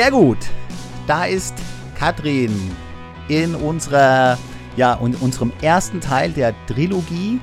Sehr gut. Da ist Katrin in unserer ja, in unserem ersten Teil der Trilogie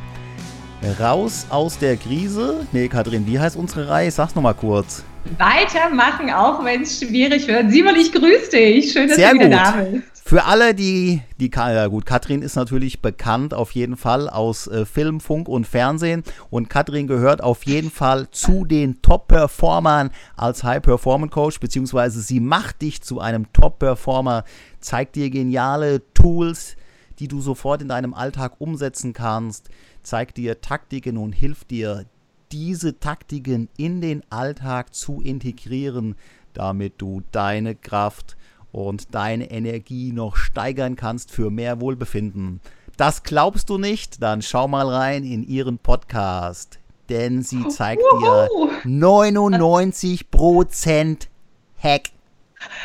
Raus aus der Krise. Nee, Katrin, wie heißt unsere Reihe? Sag's nochmal kurz. Weitermachen, auch wenn es schwierig wird. Simon, ich grüße dich. Schön, dass Sehr du wieder gut. da bist. Für alle, die, die, ja gut, Katrin ist natürlich bekannt auf jeden Fall aus äh, Film, Funk und Fernsehen und Katrin gehört auf jeden Fall zu den Top-Performern als High-Performance-Coach, beziehungsweise sie macht dich zu einem Top-Performer, zeigt dir geniale Tools, die du sofort in deinem Alltag umsetzen kannst, zeigt dir Taktiken und hilft dir, diese Taktiken in den Alltag zu integrieren, damit du deine Kraft und deine Energie noch steigern kannst für mehr Wohlbefinden. Das glaubst du nicht? Dann schau mal rein in ihren Podcast, denn sie zeigt dir 99% Hack.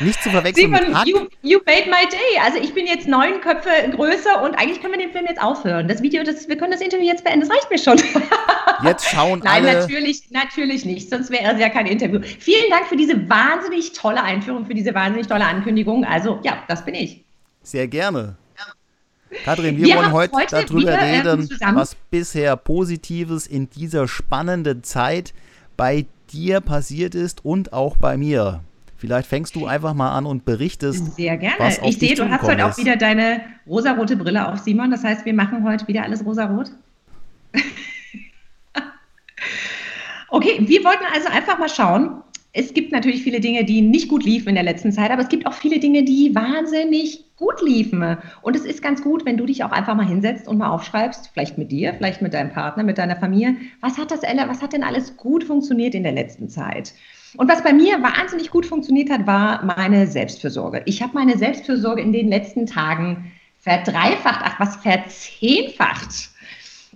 Nicht zu verwechseln Simon, mit Hack. you, you made my day. Also ich bin jetzt neun Köpfe größer und eigentlich können wir den Film jetzt aufhören. Das Video, das, wir können das Interview jetzt beenden. Das reicht mir schon. Jetzt schauen Nein, alle. natürlich, natürlich nicht. Sonst wäre es ja kein Interview. Vielen Dank für diese wahnsinnig tolle Einführung, für diese wahnsinnig tolle Ankündigung. Also ja, das bin ich. Sehr gerne. Katrin, wir, Wir wollen heute, heute darüber ähm, reden, zusammen- was bisher Positives in dieser spannenden Zeit bei dir passiert ist und auch bei mir. Vielleicht fängst du einfach mal an und berichtest. Sehr gerne. was auf Ich sehe, du hast heute auch ist. wieder deine rosarote Brille auf, Simon. Das heißt, wir machen heute wieder alles rosarot. okay, wir wollten also einfach mal schauen. Es gibt natürlich viele Dinge, die nicht gut liefen in der letzten Zeit, aber es gibt auch viele Dinge, die wahnsinnig gut liefen. Und es ist ganz gut, wenn du dich auch einfach mal hinsetzt und mal aufschreibst, vielleicht mit dir, vielleicht mit deinem Partner, mit deiner Familie, was hat das, was hat denn alles gut funktioniert in der letzten Zeit? Und was bei mir wahnsinnig gut funktioniert hat, war meine Selbstfürsorge. Ich habe meine Selbstfürsorge in den letzten Tagen verdreifacht, ach was, verzehnfacht.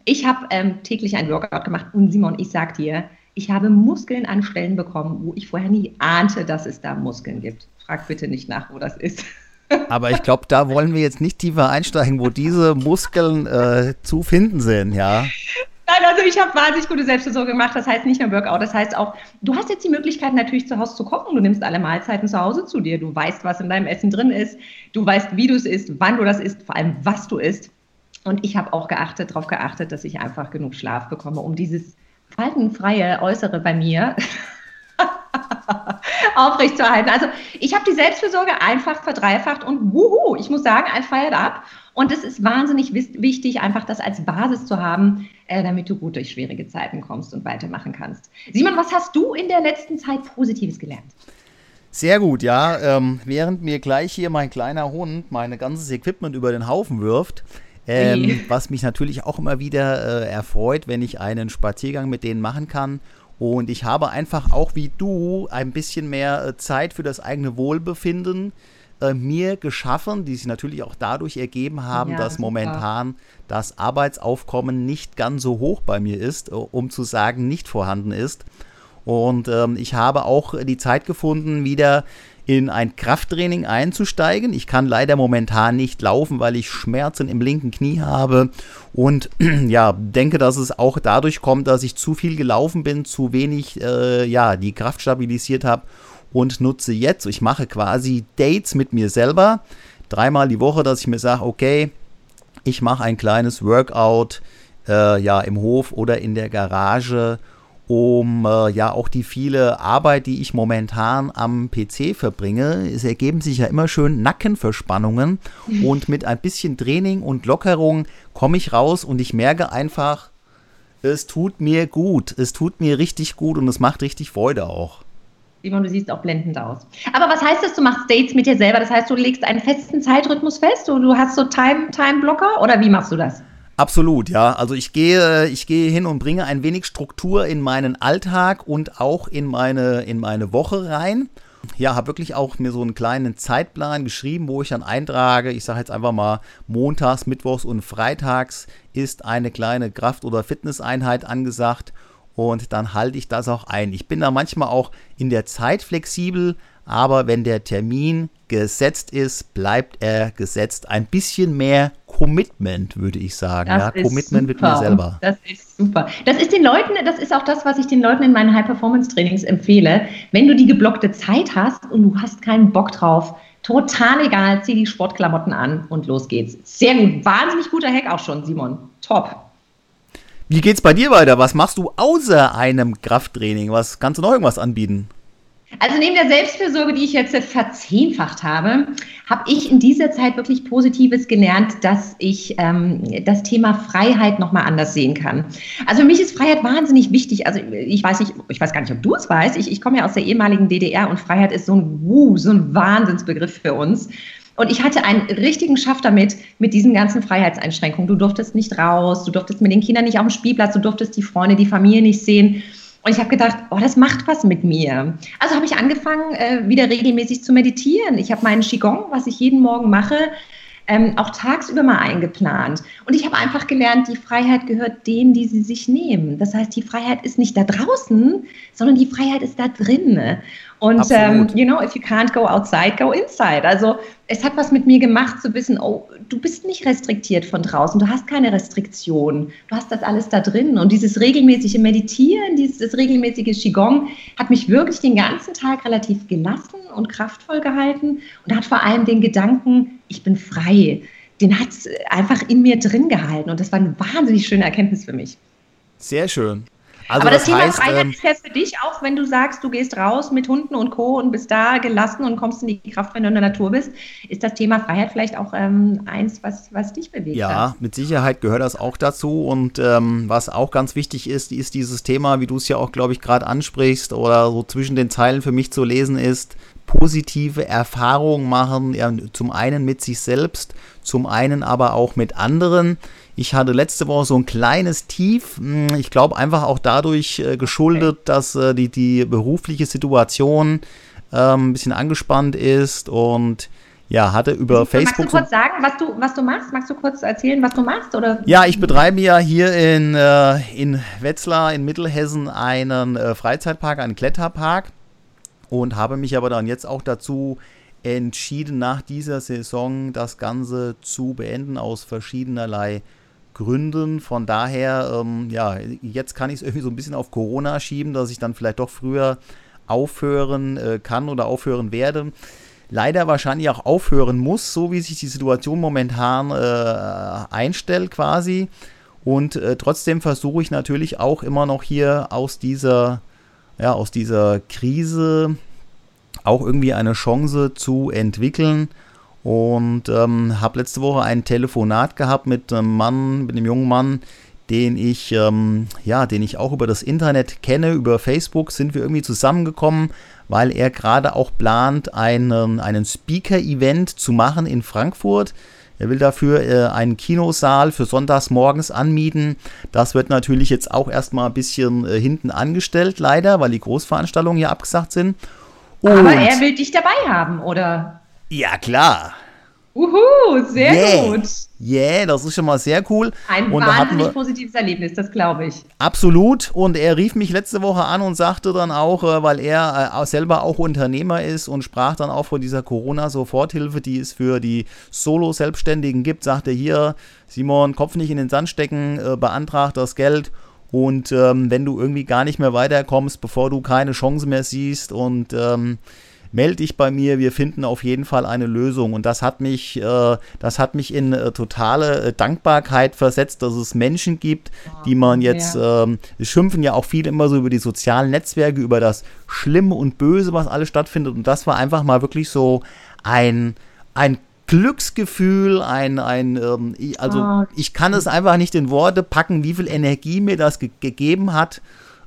Ich habe ähm, täglich ein Workout gemacht und Simon, ich sag dir, ich habe Muskeln an Stellen bekommen, wo ich vorher nie ahnte, dass es da Muskeln gibt. Frag bitte nicht nach, wo das ist. Aber ich glaube, da wollen wir jetzt nicht tiefer einsteigen, wo diese Muskeln äh, zu finden sind, ja. Also ich habe wahnsinnig gute Selbstversorgung gemacht. Das heißt nicht nur Workout, das heißt auch, du hast jetzt die Möglichkeit natürlich zu Hause zu kochen. Du nimmst alle Mahlzeiten zu Hause zu dir. Du weißt, was in deinem Essen drin ist. Du weißt, wie du es isst, wann du das isst, vor allem was du isst. Und ich habe auch geachtet, darauf geachtet, dass ich einfach genug Schlaf bekomme, um dieses faltenfreie Äußere bei mir aufrechtzuerhalten. Also ich habe die Selbstfürsorge einfach verdreifacht und wuhu, ich muss sagen, I fired up. Und es ist wahnsinnig wichtig, einfach das als Basis zu haben, äh, damit du gut durch schwierige Zeiten kommst und weitermachen kannst. Simon, was hast du in der letzten Zeit Positives gelernt? Sehr gut, ja. Ähm, während mir gleich hier mein kleiner Hund mein ganzes Equipment über den Haufen wirft, ähm, was mich natürlich auch immer wieder äh, erfreut, wenn ich einen Spaziergang mit denen machen kann. Und ich habe einfach auch wie du ein bisschen mehr äh, Zeit für das eigene Wohlbefinden äh, mir geschaffen, die sich natürlich auch dadurch ergeben haben, Ja, dass momentan das Arbeitsaufkommen nicht ganz so hoch bei mir ist, äh, um zu sagen, nicht vorhanden ist. Und ähm, ich habe auch die Zeit gefunden, wieder in ein Krafttraining einzusteigen. Ich kann leider momentan nicht laufen, weil ich Schmerzen im linken Knie habe und ja, denke, dass es auch dadurch kommt, dass ich zu viel gelaufen bin, zu wenig äh, ja, die Kraft stabilisiert habe und nutze jetzt, ich mache quasi Dates mit mir selber, dreimal die Woche, dass ich mir sage, okay, ich mache ein kleines Workout äh, ja, im Hof oder in der Garage, um äh, ja auch die viele Arbeit, die ich momentan am PC verbringe. Es ergeben sich ja immer schön Nackenverspannungen und mit ein bisschen Training und Lockerung komme ich raus und ich merke einfach, es tut mir gut. Es tut mir richtig gut und es macht richtig Freude auch. Simon, du siehst auch blendend aus. Aber was heißt das, du machst Dates mit dir selber? Das heißt, du legst einen festen Zeitrhythmus fest? Du, du hast so Time, Time-Blocker oder wie machst du das? Absolut, ja. Also ich gehe, ich gehe hin und bringe ein wenig Struktur in meinen Alltag und auch in meine, in meine Woche rein. Ja, habe wirklich auch mir so einen kleinen Zeitplan geschrieben, wo ich dann eintrage, ich sage jetzt einfach mal, montags, mittwochs und freitags ist eine kleine Kraft- oder Fitnesseinheit angesagt und dann halte ich das auch ein. Ich bin da manchmal auch in der Zeit flexibel, aber wenn der Termin gesetzt ist, bleibt er gesetzt. Ein bisschen mehr Commitment, würde ich sagen. Das ja, Commitment super. mit mir selber. Das ist super. Das ist den Leuten, das ist auch das, was ich den Leuten in meinen High-Performance-Trainings empfehle. Wenn du die geblockte Zeit hast und du hast keinen Bock drauf, total egal, zieh die Sportklamotten an und los geht's. Sehr gut. Wahnsinnig guter Hack auch schon, Simon. Top. Wie geht's bei dir weiter? Was machst du außer einem Krafttraining? Was kannst du noch irgendwas anbieten? Also neben der Selbstfürsorge, die ich jetzt verzehnfacht habe, habe ich in dieser Zeit wirklich Positives gelernt, dass ich ähm, das Thema Freiheit nochmal anders sehen kann. Also für mich ist Freiheit wahnsinnig wichtig. Also ich weiß nicht, ich weiß gar nicht, ob du es weißt. Ich, ich komme ja aus der ehemaligen DDR und Freiheit ist so ein, uh, so ein Wahnsinnsbegriff für uns. Und ich hatte einen richtigen Schaff damit, mit diesen ganzen Freiheitseinschränkungen. Du durftest nicht raus, du durftest mit den Kindern nicht auf dem Spielplatz, du durftest die Freunde, die Familie nicht sehen. Und ich habe gedacht, oh, das macht was mit mir. Also habe ich angefangen, äh, wieder regelmäßig zu meditieren. Ich habe meinen Qigong, was ich jeden Morgen mache, ähm, auch tagsüber mal eingeplant. Und ich habe einfach gelernt, die Freiheit gehört denen, die sie sich nehmen. Das heißt, die Freiheit ist nicht da draußen, sondern die Freiheit ist da drin. Und ähm, you know, if you can't go outside, go inside. Also es hat was mit mir gemacht zu wissen, oh, du bist nicht restriktiert von draußen, du hast keine Restriktion, du hast das alles da drin. Und dieses regelmäßige Meditieren, dieses regelmäßige Qigong hat mich wirklich den ganzen Tag relativ gelassen und kraftvoll gehalten und hat vor allem den Gedanken, ich bin frei, den hat es einfach in mir drin gehalten. Und das war eine wahnsinnig schöne Erkenntnis für mich. Sehr schön. Also Aber das, das Thema heißt, Freiheit ähm, ist ja für dich auch, wenn du sagst, du gehst raus mit Hunden und Co. und bist da gelassen und kommst in die Kraft, wenn du in der Natur bist, ist das Thema Freiheit vielleicht auch ähm, eins, was, was dich bewegt. Ja, hat. mit Sicherheit gehört das auch dazu. Und ähm, was auch ganz wichtig ist, ist dieses Thema, wie du es ja auch, glaube ich, gerade ansprichst oder so zwischen den Zeilen für mich zu lesen ist, positive Erfahrungen machen, ja, zum einen mit sich selbst, zum einen aber auch mit anderen. Ich hatte letzte Woche so ein kleines Tief. Hm, ich glaube einfach auch dadurch äh, geschuldet, dass äh, die, die berufliche Situation äh, ein bisschen angespannt ist und ja, hatte über Magst Facebook. Magst du kurz sagen, was du, was du machst? Magst du kurz erzählen, was du machst? Oder? Ja, ich betreibe ja hier in, äh, in Wetzlar in Mittelhessen einen äh, Freizeitpark, einen Kletterpark und habe mich aber dann jetzt auch dazu entschieden, nach dieser Saison das Ganze zu beenden aus verschiedenerlei Gründen. Von daher, ähm, ja, jetzt kann ich es irgendwie so ein bisschen auf Corona schieben, dass ich dann vielleicht doch früher aufhören äh, kann oder aufhören werde. Leider wahrscheinlich auch aufhören muss, so wie sich die Situation momentan äh, einstellt quasi. Und äh, trotzdem versuche ich natürlich auch immer noch hier aus dieser, ja, aus dieser Krise auch irgendwie eine Chance zu entwickeln und ähm, habe letzte Woche ein Telefonat gehabt mit einem Mann, mit einem jungen Mann, den ich, ähm, ja, den ich auch über das Internet kenne, über Facebook sind wir irgendwie zusammengekommen, weil er gerade auch plant, einen, einen Speaker-Event zu machen in Frankfurt. Er will dafür äh, einen Kinosaal für sonntags morgens anmieten. Das wird natürlich jetzt auch erstmal ein bisschen äh, hinten angestellt, leider, weil die Großveranstaltungen hier abgesagt sind. Und Aber er will dich dabei haben, oder? Ja, klar. Uhu, sehr yeah. gut. Yeah, das ist schon mal sehr cool. Ein und wahnsinnig positives Erlebnis, das glaube ich. Absolut. Und er rief mich letzte Woche an und sagte dann auch, äh, weil er äh, selber auch Unternehmer ist und sprach dann auch von dieser Corona-Soforthilfe, die es für die Solo-Selbstständigen gibt, sagte hier, Simon, Kopf nicht in den Sand stecken, äh, beantragt das Geld. Und ähm, wenn du irgendwie gar nicht mehr weiterkommst, bevor du keine Chance mehr siehst und ähm, melde dich bei mir, wir finden auf jeden Fall eine Lösung. Und das hat mich, äh, das hat mich in äh, totale äh, Dankbarkeit versetzt, dass es Menschen gibt, die man jetzt, ja. ähm, schimpfen ja auch viele immer so über die sozialen Netzwerke, über das Schlimme und Böse, was alles stattfindet. Und das war einfach mal wirklich so ein, ein Glücksgefühl, ein, ein ähm, also oh. ich kann es einfach nicht in Worte packen, wie viel Energie mir das ge gegeben hat,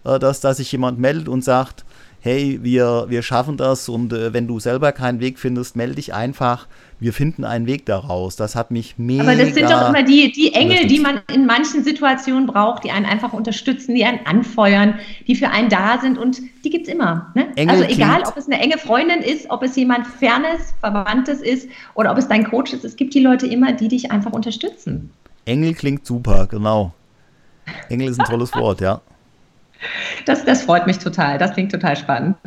äh, dass, dass sich jemand meldet und sagt, hey, wir, wir schaffen das und äh, wenn du selber keinen Weg findest, melde dich einfach. Wir finden einen Weg daraus. Das hat mich mega. Aber das sind doch immer die, die Engel, die man in manchen Situationen braucht, die einen einfach unterstützen, die einen anfeuern, die für einen da sind und die gibt es immer. Ne? also egal, ob es eine enge Freundin ist, ob es jemand Fernes, Verwandtes ist oder ob es dein Coach ist, es gibt die Leute immer, die dich einfach unterstützen. Engel klingt super, genau. Engel ist ein tolles Wort, ja. Das, das freut mich total. Das klingt total spannend.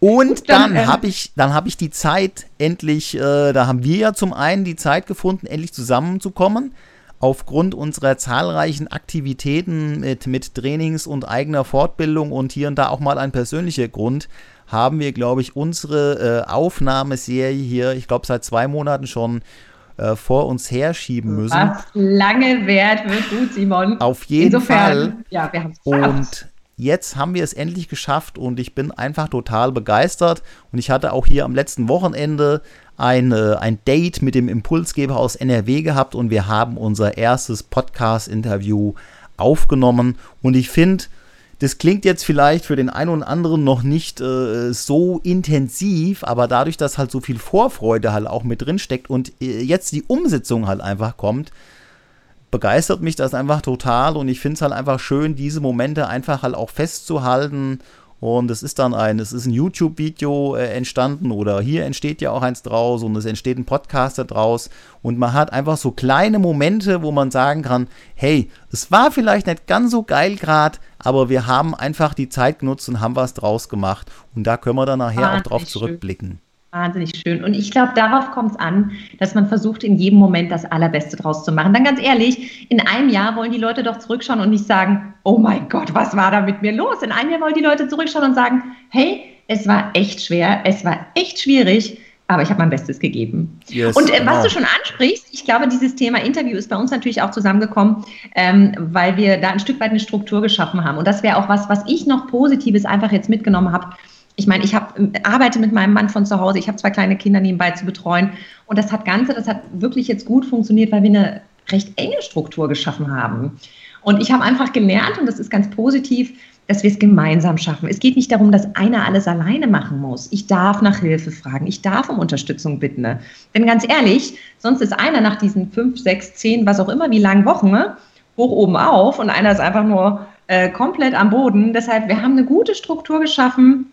Und dann, dann äh, habe ich, dann habe ich die Zeit endlich, äh, da haben wir ja zum einen die Zeit gefunden, endlich zusammenzukommen. Aufgrund unserer zahlreichen Aktivitäten mit, mit Trainings und eigener Fortbildung und hier und da auch mal ein persönlicher Grund, haben wir, glaube ich, unsere äh, Aufnahmeserie hier, ich glaube, seit zwei Monaten schon äh, vor uns herschieben müssen. Was lange wert wird gut, Simon. Auf jeden Insofern, Fall. Ja, wir haben es Und jetzt haben wir es endlich geschafft und ich bin einfach total begeistert. Und ich hatte auch hier am letzten Wochenende ein, äh, ein Date mit dem Impulsgeber aus NRW gehabt und wir haben unser erstes Podcast-Interview aufgenommen. Und ich finde, das klingt jetzt vielleicht für den einen oder anderen noch nicht äh, so intensiv, aber dadurch, dass halt so viel Vorfreude halt auch mit drin steckt und äh, jetzt die Umsetzung halt einfach kommt, begeistert mich das einfach total und ich finde es halt einfach schön, diese Momente einfach halt auch festzuhalten und es ist dann ein, es ist ein YouTube-Video äh, entstanden oder hier entsteht ja auch eins draus und es entsteht ein Podcaster draus. Und man hat einfach so kleine Momente, wo man sagen kann, hey, es war vielleicht nicht ganz so geil gerade, aber wir haben einfach die Zeit genutzt und haben was draus gemacht. Und da können wir dann nachher ah, auch drauf zurückblicken. Wahnsinnig schön. Und ich glaube, darauf kommt es an, dass man versucht, in jedem Moment das Allerbeste draus zu machen. Dann ganz ehrlich, in einem Jahr wollen die Leute doch zurückschauen und nicht sagen, oh mein Gott, was war da mit mir los? In einem Jahr wollen die Leute zurückschauen und sagen, hey, es war echt schwer, es war echt schwierig, aber ich habe mein Bestes gegeben. Yes, und äh, genau. was du schon ansprichst, ich glaube, dieses Thema Interview ist bei uns natürlich auch zusammengekommen, ähm, weil wir da ein Stück weit eine Struktur geschaffen haben. Und das wäre auch was, was ich noch Positives einfach jetzt mitgenommen habe ich meine, ich hab, arbeite mit meinem Mann von zu Hause, ich habe zwei kleine Kinder nebenbei zu betreuen und das hat Ganze, das hat wirklich jetzt gut funktioniert, weil wir eine recht enge Struktur geschaffen haben. Und ich habe einfach gelernt, und das ist ganz positiv, dass wir es gemeinsam schaffen. Es geht nicht darum, dass einer alles alleine machen muss. Ich darf nach Hilfe fragen, ich darf um Unterstützung bitten. Ne? Denn ganz ehrlich, sonst ist einer nach diesen fünf, sechs, zehn, was auch immer, wie lange Wochen, ne? hoch oben auf und einer ist einfach nur äh, komplett am Boden. Deshalb, wir haben eine gute Struktur geschaffen,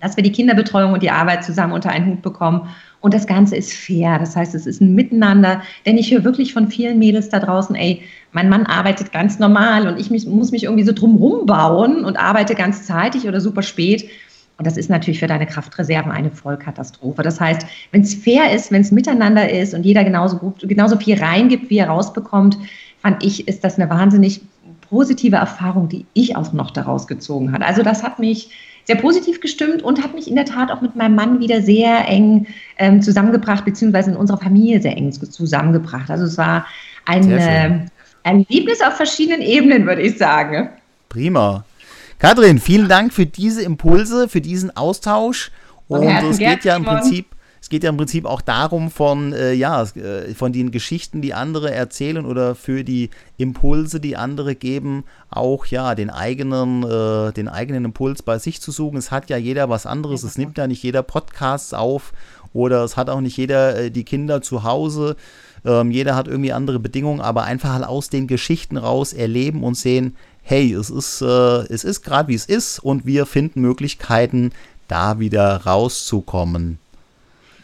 dass wir die Kinderbetreuung und die Arbeit zusammen unter einen Hut bekommen. Und das Ganze ist fair. Das heißt, es ist ein Miteinander. Denn ich höre wirklich von vielen Mädels da draußen, ey, mein Mann arbeitet ganz normal und ich muss mich irgendwie so drumherum bauen und arbeite ganz zeitig oder super spät. Und das ist natürlich für deine Kraftreserven eine Vollkatastrophe. Das heißt, wenn es fair ist, wenn es miteinander ist und jeder genauso gut, genauso viel reingibt, wie er rausbekommt, fand ich, ist das eine wahnsinnig positive Erfahrung, die ich auch noch daraus gezogen habe. Also das hat mich sehr positiv gestimmt und hat mich in der Tat auch mit meinem Mann wieder sehr eng ähm, zusammengebracht, beziehungsweise in unserer Familie sehr eng zusammengebracht. Also es war ein äh, Erlebnis auf verschiedenen Ebenen, würde ich sagen. Prima. Kathrin, vielen Dank für diese Impulse, für diesen Austausch. Und es geht ja im Prinzip es geht ja im Prinzip auch darum, von, äh, ja, äh, von den Geschichten, die andere erzählen oder für die Impulse, die andere geben, auch ja, den eigenen, äh, den eigenen Impuls bei sich zu suchen. Es hat ja jeder was anderes. Es nimmt ja nicht jeder Podcasts auf oder es hat auch nicht jeder äh, die Kinder zu Hause. Ähm, jeder hat irgendwie andere Bedingungen, aber einfach halt aus den Geschichten raus erleben und sehen, hey, es ist, äh, es ist gerade wie es ist und wir finden Möglichkeiten, da wieder rauszukommen.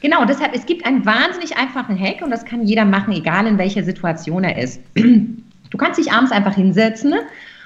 Genau, deshalb, es gibt einen wahnsinnig einfachen Hack und das kann jeder machen, egal in welcher Situation er ist. Du kannst dich abends einfach hinsetzen ne?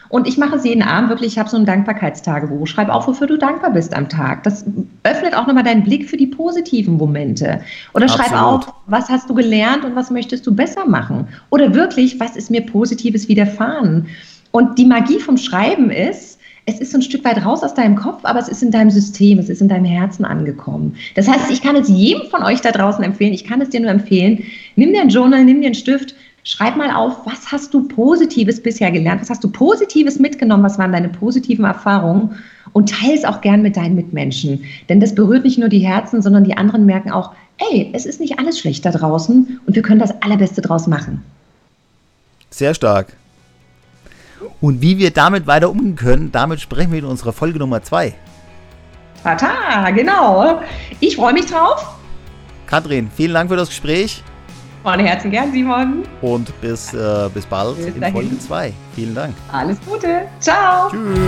und ich mache es jeden Abend wirklich, ich habe so ein Dankbarkeitstagebuch. Schreib auf, wofür du dankbar bist am Tag. Das öffnet auch nochmal deinen Blick für die positiven Momente. Oder Absolut. schreib auf, was hast du gelernt und was möchtest du besser machen. Oder wirklich, was ist mir Positives widerfahren. Und die Magie vom Schreiben ist, es ist so ein Stück weit raus aus deinem Kopf, aber es ist in deinem System, es ist in deinem Herzen angekommen. Das heißt, ich kann es jedem von euch da draußen empfehlen, ich kann es dir nur empfehlen, nimm dir ein Journal, nimm dir einen Stift, schreib mal auf, was hast du Positives bisher gelernt, was hast du Positives mitgenommen, was waren deine positiven Erfahrungen und teile es auch gern mit deinen Mitmenschen. Denn das berührt nicht nur die Herzen, sondern die anderen merken auch, ey, es ist nicht alles schlecht da draußen und wir können das Allerbeste draus machen. Sehr stark. Und wie wir damit weiter umgehen können, damit sprechen wir in unserer Folge Nummer 2. Tata, genau. Ich freue mich drauf. Katrin, vielen Dank für das Gespräch. Von Herzen gern, Simon. Und bis, äh, bis bald bis in Folge 2. Vielen Dank. Alles Gute. Ciao. Tschüss.